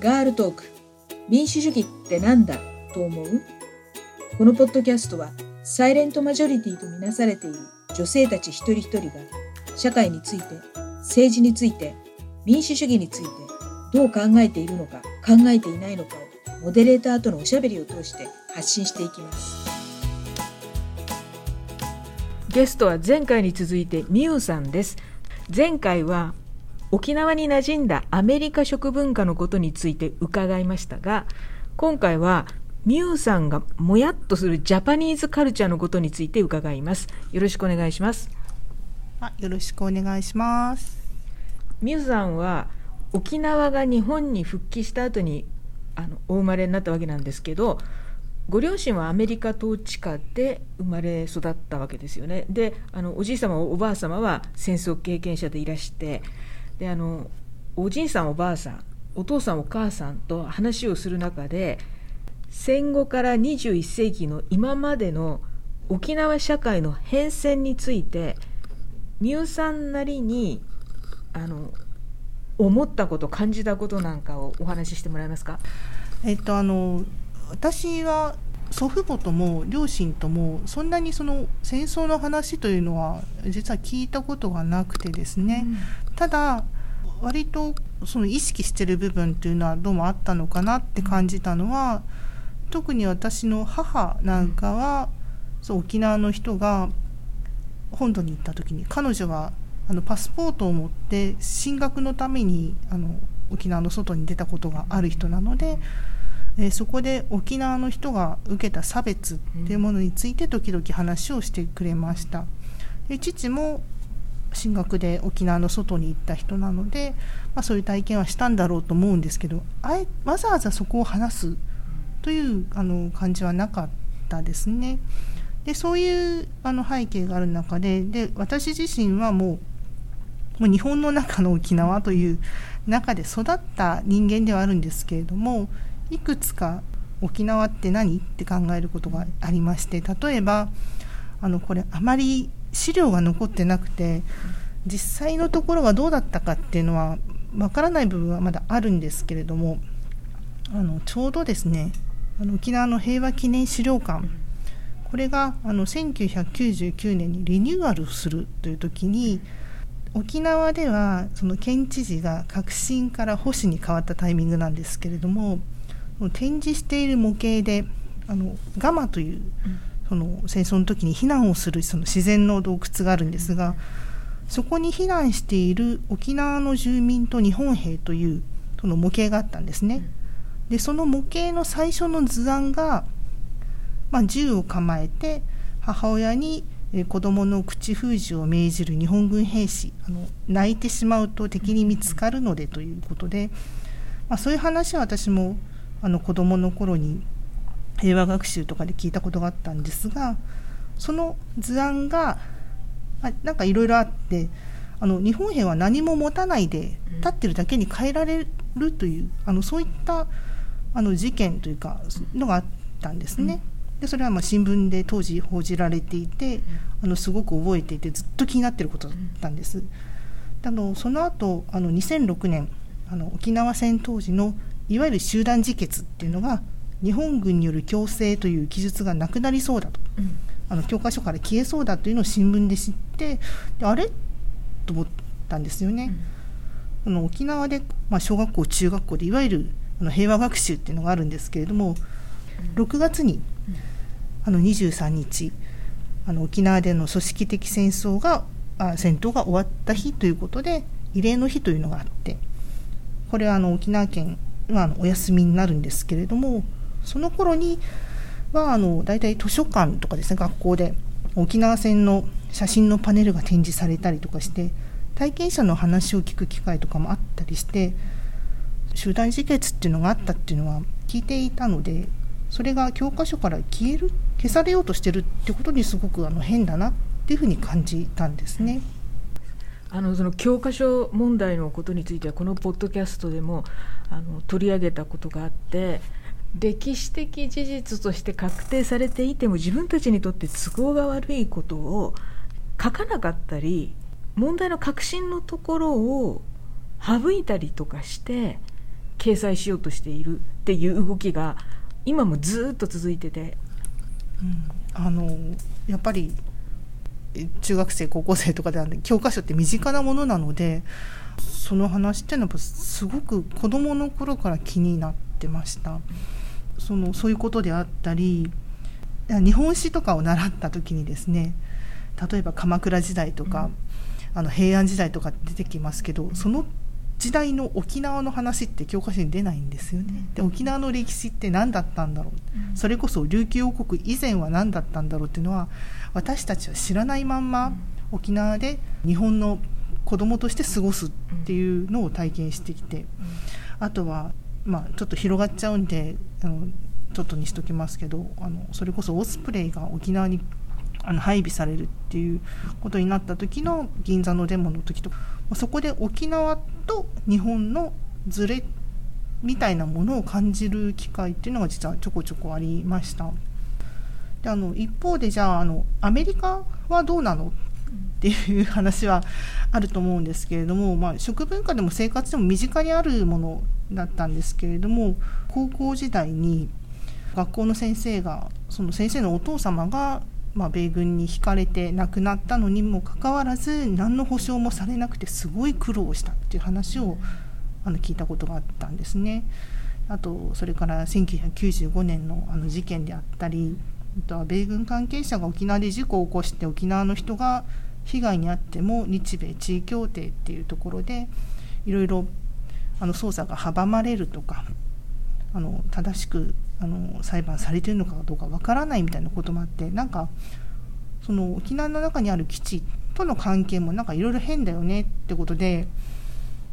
ガールトーク。民主主義ってなんだ？と思う？このポッドキャストはサイレントマジョリティとみなされている女性たち一人一人が社会について政治について民主主義についてどう考えているのか考えていないのかをモデレーターとのおしゃべりを通して発信していきます。ゲストは前回に続いてミュウさんです。前回は沖縄に馴染んだアメリカ食文化のことについて伺いましたが今回はミュウさんがもやっとするジャパニーズカルチャーのことについて伺います。よろしくお願いします。あよろしくお願いします。ミュウさんは沖縄が日本に復帰した後にあのお生まれになったわけなんですけどご両親はアメリカ統治下で生まれ育ったわけですよね。であのおじい様おばあ様は戦争経験者でいらしてであのおじいさんおばあさんお父さんお母さんと話をする中で戦後から21世紀の今までの沖縄社会の変遷について美羽さんなりにあの思ったこと感じたことなんかをお話ししてもらえますか？えっとあの私は祖父母とも両親ともそんなにその戦争の話というのは実は聞いたことがなくてですね、うん、ただ割とその意識してる部分というのはどうもあったのかなって感じたのは特に私の母なんかは、そう沖縄の人が本土に行った時に彼女はあのパスポートを持って進学のためにあの沖縄の外に出たことがある人なので。えそこで沖縄の人が受けた差別っていうものについて時々話をしてくれましたで父も進学で沖縄の外に行った人なので、まあ、そういう体験はしたんだろうと思うんですけどあえわざわざそこを話すというあの感じはなかったですね。でそういうあの背景がある中でで私自身はもうもう日本の中の沖縄という中で育った人間ではあるんですけれどもいくつか沖縄って何って考えることがありまして例えばあのこれあまり資料が残ってなくて実際のところはどうだったかっていうのはわからない部分はまだあるんですけれどもあのちょうどですねあの沖縄の平和記念資料館これがあの1999年にリニューアルするという時に沖縄ではその県知事が革新から保守に変わったタイミングなんですけれども展示している模型であのガマという、その戦争の時に避難をするその自然の洞窟があるんですがそこに避難している沖縄の住民と日本兵というその模型があったんですね。でその模型の最初の図案が、まあ、銃を構えて母親に子供の口封じを命じる日本軍兵士あの泣いてしまうと敵に見つかるのでということで、まあ、そういう話は私もあの子どもの頃に平和学習とかで聞いたことがあったんですがその図案が、まあ、なんかいろいろあってあの日本兵は何も持たないで立ってるだけに変えられるという、あのそういったあの事件というかのがあったんですね。でそれはまあ新聞で当時報じられていてあのすごく覚えていてずっと気になっていることだったんです。あのその後あの2006年あの沖縄戦当時のいわゆる集団自決っていうのが日本軍による強制という記述がなくなりそうだと、うん、あの教科書から消えそうだというのを新聞で知ってであれ？と思ったんですよね。うん、あの沖縄で、まあ、小学校中学校でいわゆるあの平和学習っていうのがあるんですけれども6月にあの23日あの沖縄での組織的戦争があ戦闘が終わった日ということで慰霊の日というのがあってこれはあの沖縄県まあ、お休みになるんですけれどもその頃にはあの大体図書館とかですね学校で沖縄戦の写真のパネルが展示されたりとかして体験者の話を聞く機会とかもあったりして集団自決っていうのがあったっていうのは聞いていたのでそれが教科書から消える消されようとしてるってことにすごくあの変だなっていうふうに感じたんですね。あのその教科書問題のことについてはこのポッドキャストでもあの取り上げたことがあって歴史的事実として確定されていても自分たちにとって都合が悪いことを書かなかったり問題の核心のところを省いたりとかして掲載しようとしているっていう動きが今もずっと続いてて、うん、あのやっぱり中学生高校生とかで教科書って身近なものなのでその話っていうのはすごく子どもの頃から気になってました。そのそういうことであったり日本史とかを習った時にですね例えば鎌倉時代とか、うん、あの平安時代とか出てきますけどその時代の沖縄の話って教科書に出ないんですよね。で沖縄の歴史って何だったんだろう、それこそ琉球王国以前は何だったんだろうっていうのは私たちは知らないまんま沖縄で日本の子供として過ごすっていうのを体験してきてあとはまあちょっと広がっちゃうんであのちょっとにしときますけどあのそれこそオスプレイが沖縄にあの配備されるっていうことになった時の銀座のデモの時とそこで沖縄と日本のズレみたいなものを感じる機会っていうのが実はちょこちょこありました。であの一方でじゃああのアメリカはどうなのっていう話はあると思うんですけれども、まあ、食文化でも生活でも身近にあるものだったんですけれども高校時代に学校の先生がその先生のお父様がまあ、米軍に引かれて亡くなったのにもかかわらず何の保証もされなくてすごい苦労したっていう話をあの聞いたことがあったんですね。あとそれから1995年のあの事件であったりあとは米軍関係者が沖縄で事故を起こして沖縄の人が被害に遭っても日米地位協定っていうところでいろいろあの捜査が阻まれるとかあの正しくあの裁判されてるのかどうかわからないみたいなこともあってなんかその沖縄の中にある基地との関係もなんかいろいろ変だよねってことで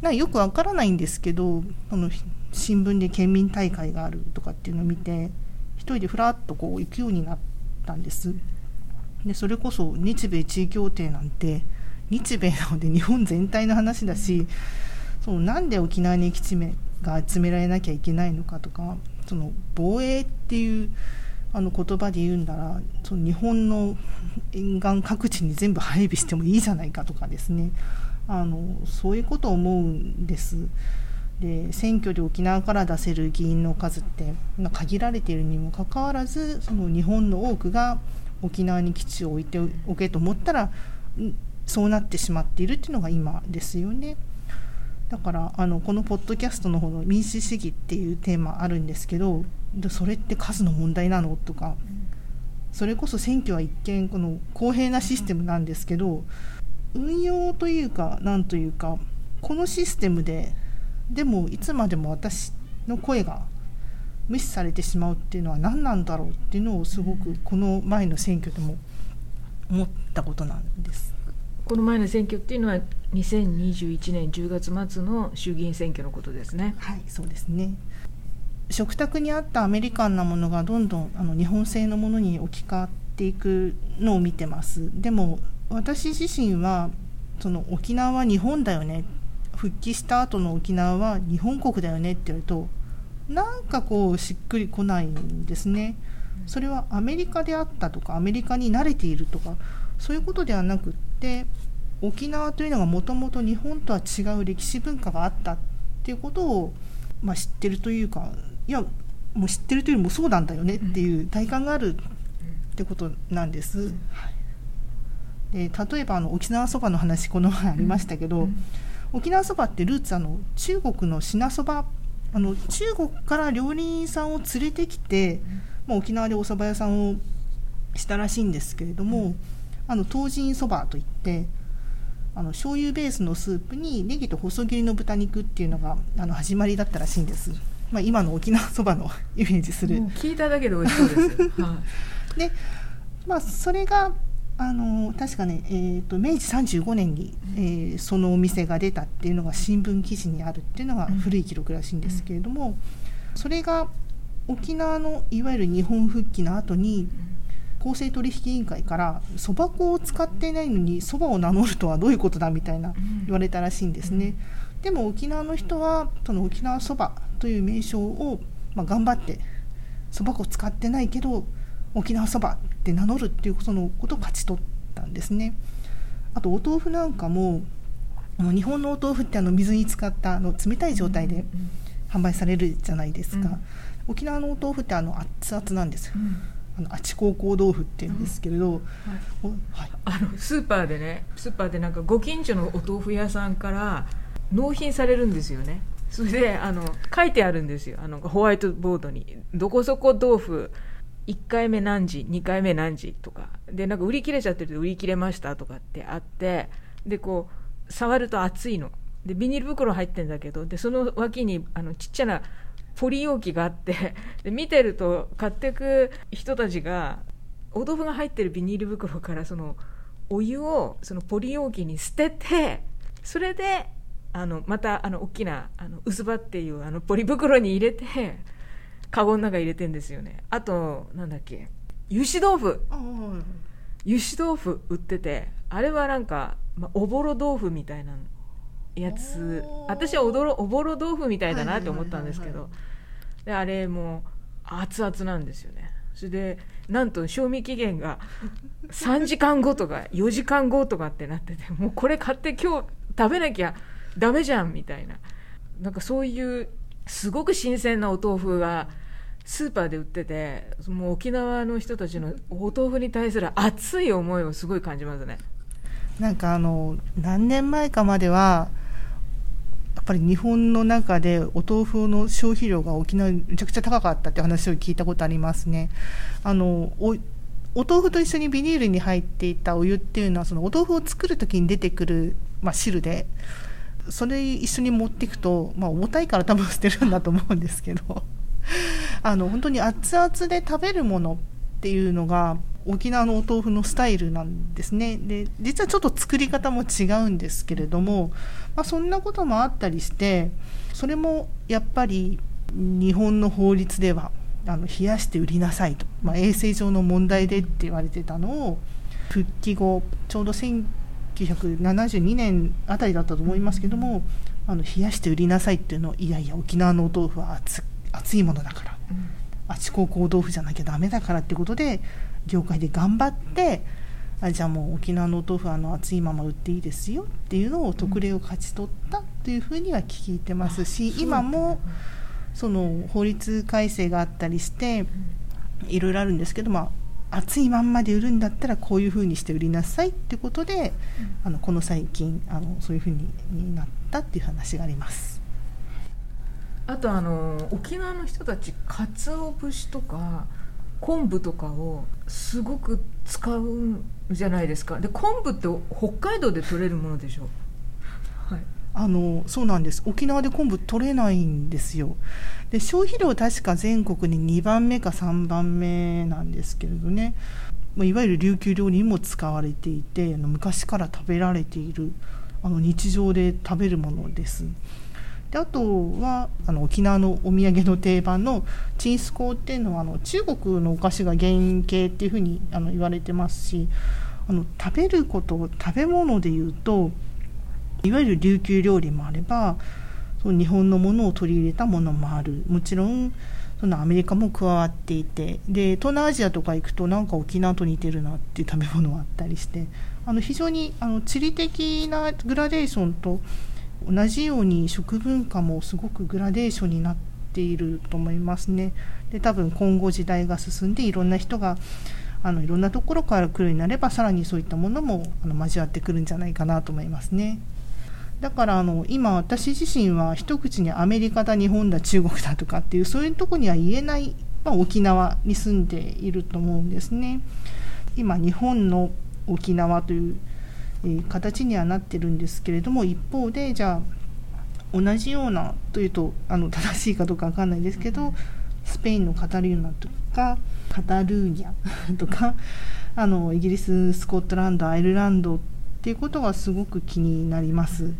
なよくわからないんですけどあの新聞で県民大会があるとかっていうのを見て一人でふらっとこう行くようになったんです。でそれこそ日米地位協定なんて日米なので日本全体の話だしそのなんで沖縄に基地が集められなきゃいけないのかとかその防衛っていうあの言葉で言うんだらその日本の沿岸各地に全部配備してもいいじゃないかとかですねあのそういうことを思うんです。で選挙で沖縄から出せる議員の数って限られているにもかかわらずその日本の多くが沖縄に基地を置いておけと思ったらそうなってしまっているっていうのが今ですよね。だからあのこのポッドキャストの方の民主主義っていうテーマあるんですけどそれって数の問題なの？とかそれこそ選挙は一見この公平なシステムなんですけど運用というかなんというかこのシステムででもいつまでも私の声が無視されてしまうっていうのは何なんだろうっていうのをすごくこの前の選挙でも思ったことなんです。この前の選挙っていうのは2021年10月末の衆議院選挙のことですね。はいそうですね食卓にあったアメリカンなものがどんどんあの日本製のものに置き換わっていくのを見てますでも私自身はその沖縄は日本だよね復帰した後の沖縄は日本国だよねって言われるとなんかこうしっくりこないんですね。それはアメリカであったとかアメリカに慣れているとかそういうことではなくって沖縄というのがもともと日本とは違う歴史文化があったっていうことを、まあ、知ってるというかいやもう知ってるというよりもそうなんだよねっていう体感があるってことなんです。で例えばあの沖縄そばの話この前ありましたけど、沖縄そばってルーツあの中国の品そばあの中国から料理人さんを連れてきて、まあ、沖縄でお蕎麦屋さんをしたらしいんですけれども、あの東神そばといってあの醤油ベースのスープにネギと細切りの豚肉っていうのがあの始まりだったらしいんです、まあ、今の沖縄そばの イメージする。聞いただけで美味しそうです、はい、でまあそれがあの確かね、えーと、明治35年に、えー、そのお店が出たっていうのが新聞記事にあるっていうのが古い記録らしいんですけれども、それが沖縄のいわゆる日本復帰の後に公正取引委員会からそば粉を使っていないのにそばを名乗るとはどういうことだみたいな言われたらしいんですね。でも沖縄の人はその沖縄そばという名称を、まあ、頑張ってそば粉を使ってないけど沖縄そばって名乗るっていうそのことを勝ち取ったんですね。あとお豆腐なんかも日本のお豆腐ってあの水に浸かったあの冷たい状態で販売されるじゃないですか、うん。沖縄のお豆腐ってあの熱々なんです。ようんあちこうこう豆腐っていうんですけれど、はい。あのスーパーでねスーパーでなんかご近所のお豆腐屋さんから納品されるんですよね。それであの書いてあるんですよ。あのホワイトボードに「どこそこ豆腐1回目何時2回目何時」とか。でなんか売り切れちゃってると売り切れましたとかってあってでこう触ると熱いの。でビニール袋入ってるんだけどでその脇にあのちっちゃなポリ容器があってで見てると買ってく人たちがお豆腐が入ってるビニール袋からそのお湯をそのポリ容器に捨ててそれであのまたあの大きなあの薄葉っていうあのポリ袋に入れてカゴの中入れてんですよね。あとなんだっけ油脂豆腐。油脂豆腐売っててあれはなんか、まあ、おぼろ豆腐みたいなやつ。私はおどろおぼろ豆腐みたいだなって思ったんですけど。であれも熱々なんですよね。それでなんと賞味期限が3時間後とか4時間後とかってなっててもうこれ買って今日食べなきゃダメじゃんみたいな。なんかそういうすごく新鮮なお豆腐がスーパーで売っててもう沖縄の人たちのお豆腐に対する熱い思いをすごい感じますね。なんかあの何年前かまではぱり日本の中でお豆腐の消費量が沖縄めちゃくちゃ高かったって話を聞いたことありますね。あのお豆腐と一緒にビニールに入っていたお湯っていうのはそのお豆腐を作る時に出てくる、まあ、汁でそれ一緒に持っていくと、まあ、重たいから多分捨てるんだと思うんですけどあの本当に熱々で食べるものっていうのが沖縄のお豆腐のスタイルなんですね。で実はちょっと作り方も違うんですけれども、まあ、そんなこともあったりしてそれもやっぱり日本の法律ではあの冷やして売りなさいと、まあ、衛生上の問題でって言われてたのを復帰後ちょうど1972年あたりだったと思いますけどもあの冷やして売りなさいっていうのをいやいや沖縄のお豆腐は熱熱いものだから。あちこうこう豆腐じゃなきゃダメだからってことで業界で頑張ってあじゃあもう沖縄のお豆腐はあの熱いまま売っていいですよっていうのを特例を勝ち取ったというふうには聞いてますし、今もその法律改正があったりしていろいろあるんですけど、まあ、熱いまんまで売るんだったらこういうふうにして売りなさいってことで、あのこの最近あのそういうふうにになったっていう話があります。あとあの沖縄の人たち鰹節とか昆布とかをすごく使うんじゃないですか。で昆布って北海道で取れるものでしょ？はい。あのそうなんです。沖縄で昆布取れないんですよ。で消費量確か全国に2番目か3番目なんですけれどね。まあいわゆる琉球料理にも使われていてあの昔から食べられているあの日常で食べるものですであとはあの沖縄のお土産の定番のチンスコーっていうのはあの中国のお菓子が原型っていうふうにあの言われてますしあの食べること食べ物でいうといわゆる琉球料理もあればその日本のものを取り入れたものもある。もちろんそのアメリカも加わっていてで東南アジアとか行くとなんか沖縄と似てるなっていう食べ物があったりしてあの非常にあの地理的なグラデーションと同じように食文化もすごくグラデーションになっていると思いますね。で多分今後時代が進んでいろんな人があのいろんなところから来るようになればさらにそういったものもあの交わってくるんじゃないかなと思いますね。だからあの今私自身は一口にアメリカだ日本だ中国だとかっていうそういうとこには言えない、まあ、沖縄に住んでいると思うんですね。今日本の沖縄という、形にはなってるんですけれども一方でじゃあ同じようなというとあの正しいかどうかわかんないですけどスペインのカタルーナとかカタルーニャ とかあのイギリススコットランドアイルランドっていうことがすごく気になります。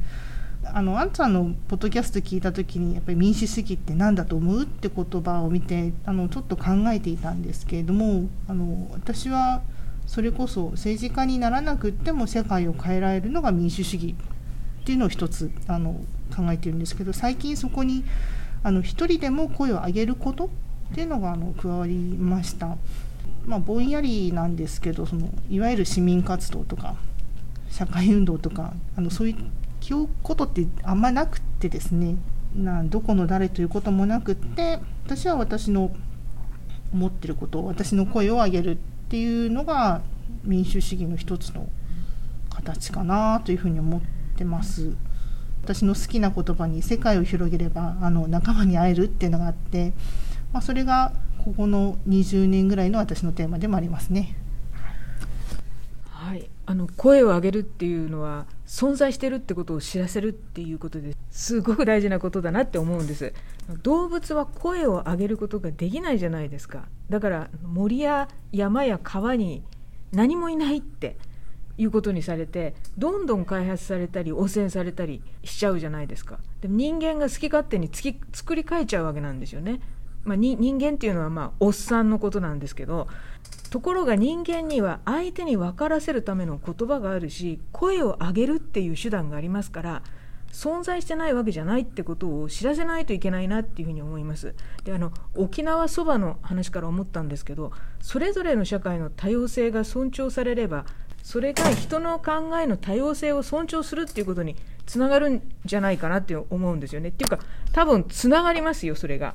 あのアンさんのポッドキャスト聞いた時にやっぱり民主主義って何だと思うって言葉を見てあのちょっと考えていたんですけれどもあの私はそれこそ政治家にならなくっても世界を変えられるのが民主主義っていうのを一つあの考えてるんですけど最近そこにあの一人でも声を上げることっていうのがあの加わりました。まあ、ぼんやりなんですけどそのいわゆる市民活動とか社会運動とかあのそういうことってあんまなくてですねなどこの誰ということもなくって私は私の思ってること私の声を上げるっていうのが民主主義の一つの形かなというふうに思ってます。私の好きな言葉に「世界を広げればあの仲間に会える」っていうのがあって、まあ、それがここの20年ぐらいの私のテーマでもありますね。はい、あの声を上げるっていうのは存在してるってことを知らせるっていうことですごく大事なことだなって思うんです動物は声を上げることができないじゃないですかだから森や山や川に何もいないっていうことにされてどんどん開発されたり汚染されたりしちゃうじゃないですか。でも人間が好き勝手につき作り変えちゃうわけなんですよね、まあ、人間っていうのはまあおっさんのことなんですけどところが人間には相手に分からせるための言葉があるし声を上げるっていう手段がありますから存在してないわけじゃないってことを知らせないといけないなっていうふうに思います。であの沖縄そばの話から思ったんですけどそれぞれの社会の多様性が尊重されればそれが人の考えの多様性を尊重するっていうことにつながるんじゃないかなって思うんですよね。っていうか多分つながりますよそれが。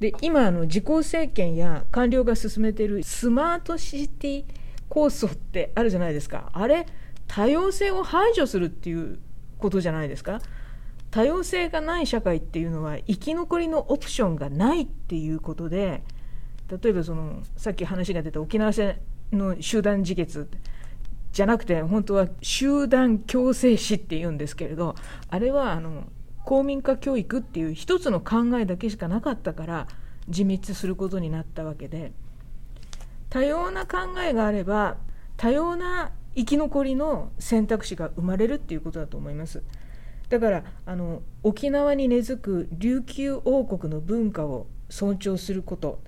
で今あの自公政権や官僚が進めているスマートシティ構想ってあるじゃないですか。あれ多様性を排除するっていうことじゃないですか。多様性がない社会っていうのは生き残りのオプションがないっていうことで例えばそのさっき話が出た沖縄戦の集団自決じゃなくて本当は集団強制死っていうんですけれどあれはあの公民化教育っていう一つの考えだけしかなかったから自滅することになったわけで多様な考えがあれば多様な生き残りの選択肢が生まれるっていうことだと思いますだからあの沖縄に根付く琉球王国の文化を尊重すること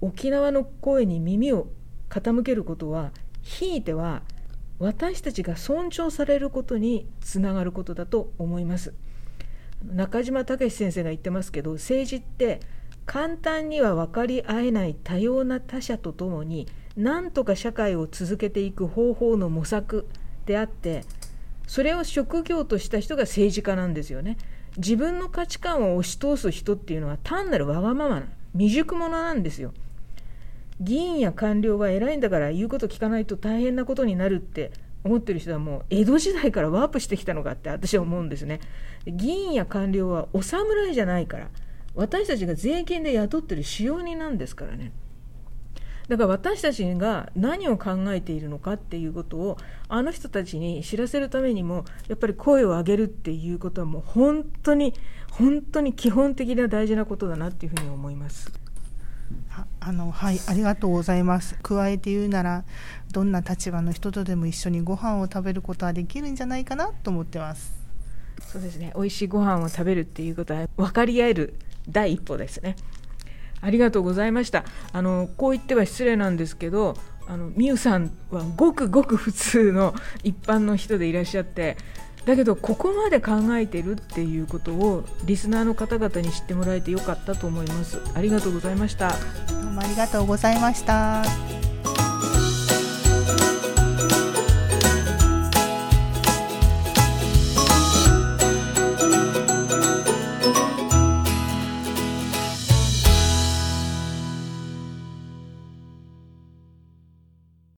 沖縄の声に耳を傾けることはひいては私たちが尊重されることにつながることだと思います。中島武先生が言ってますけど政治って簡単には分かり合えない多様な他者とともに何とか社会を続けていく方法の模索であってそれを職業とした人が政治家なんですよね。自分の価値観を押し通す人っていうのは単なるわがままな未熟者なんですよ。議員や官僚は偉いんだから言うこと聞かないと大変なことになるって思ってる人はもう江戸時代からワープしてきたのかって私は思うんですね。議員や官僚はお侍じゃないから私たちが税金で雇ってる使用人なんですからね。だから私たちが何を考えているのかっていうことをあの人たちに知らせるためにもやっぱり声を上げるっていうことはもう本当に本当に基本的な大事なことだなっていうふうに思います。あのはいありがとうございます。加えて言うならどんな立場の人とでも一緒にご飯を食べることはできるんじゃないかなと思ってます。そうですね。美味しいご飯を食べるっていうことは分かり合える第一歩ですねありがとうございました。あのこう言っては失礼なんですけどあのみゆさんはごくごく普通の一般の人でいらっしゃってだけどここまで考えてるっていうことをリスナーの方々に知ってもらえてよかったと思います。ありがとうございました。どうもありがとうございました。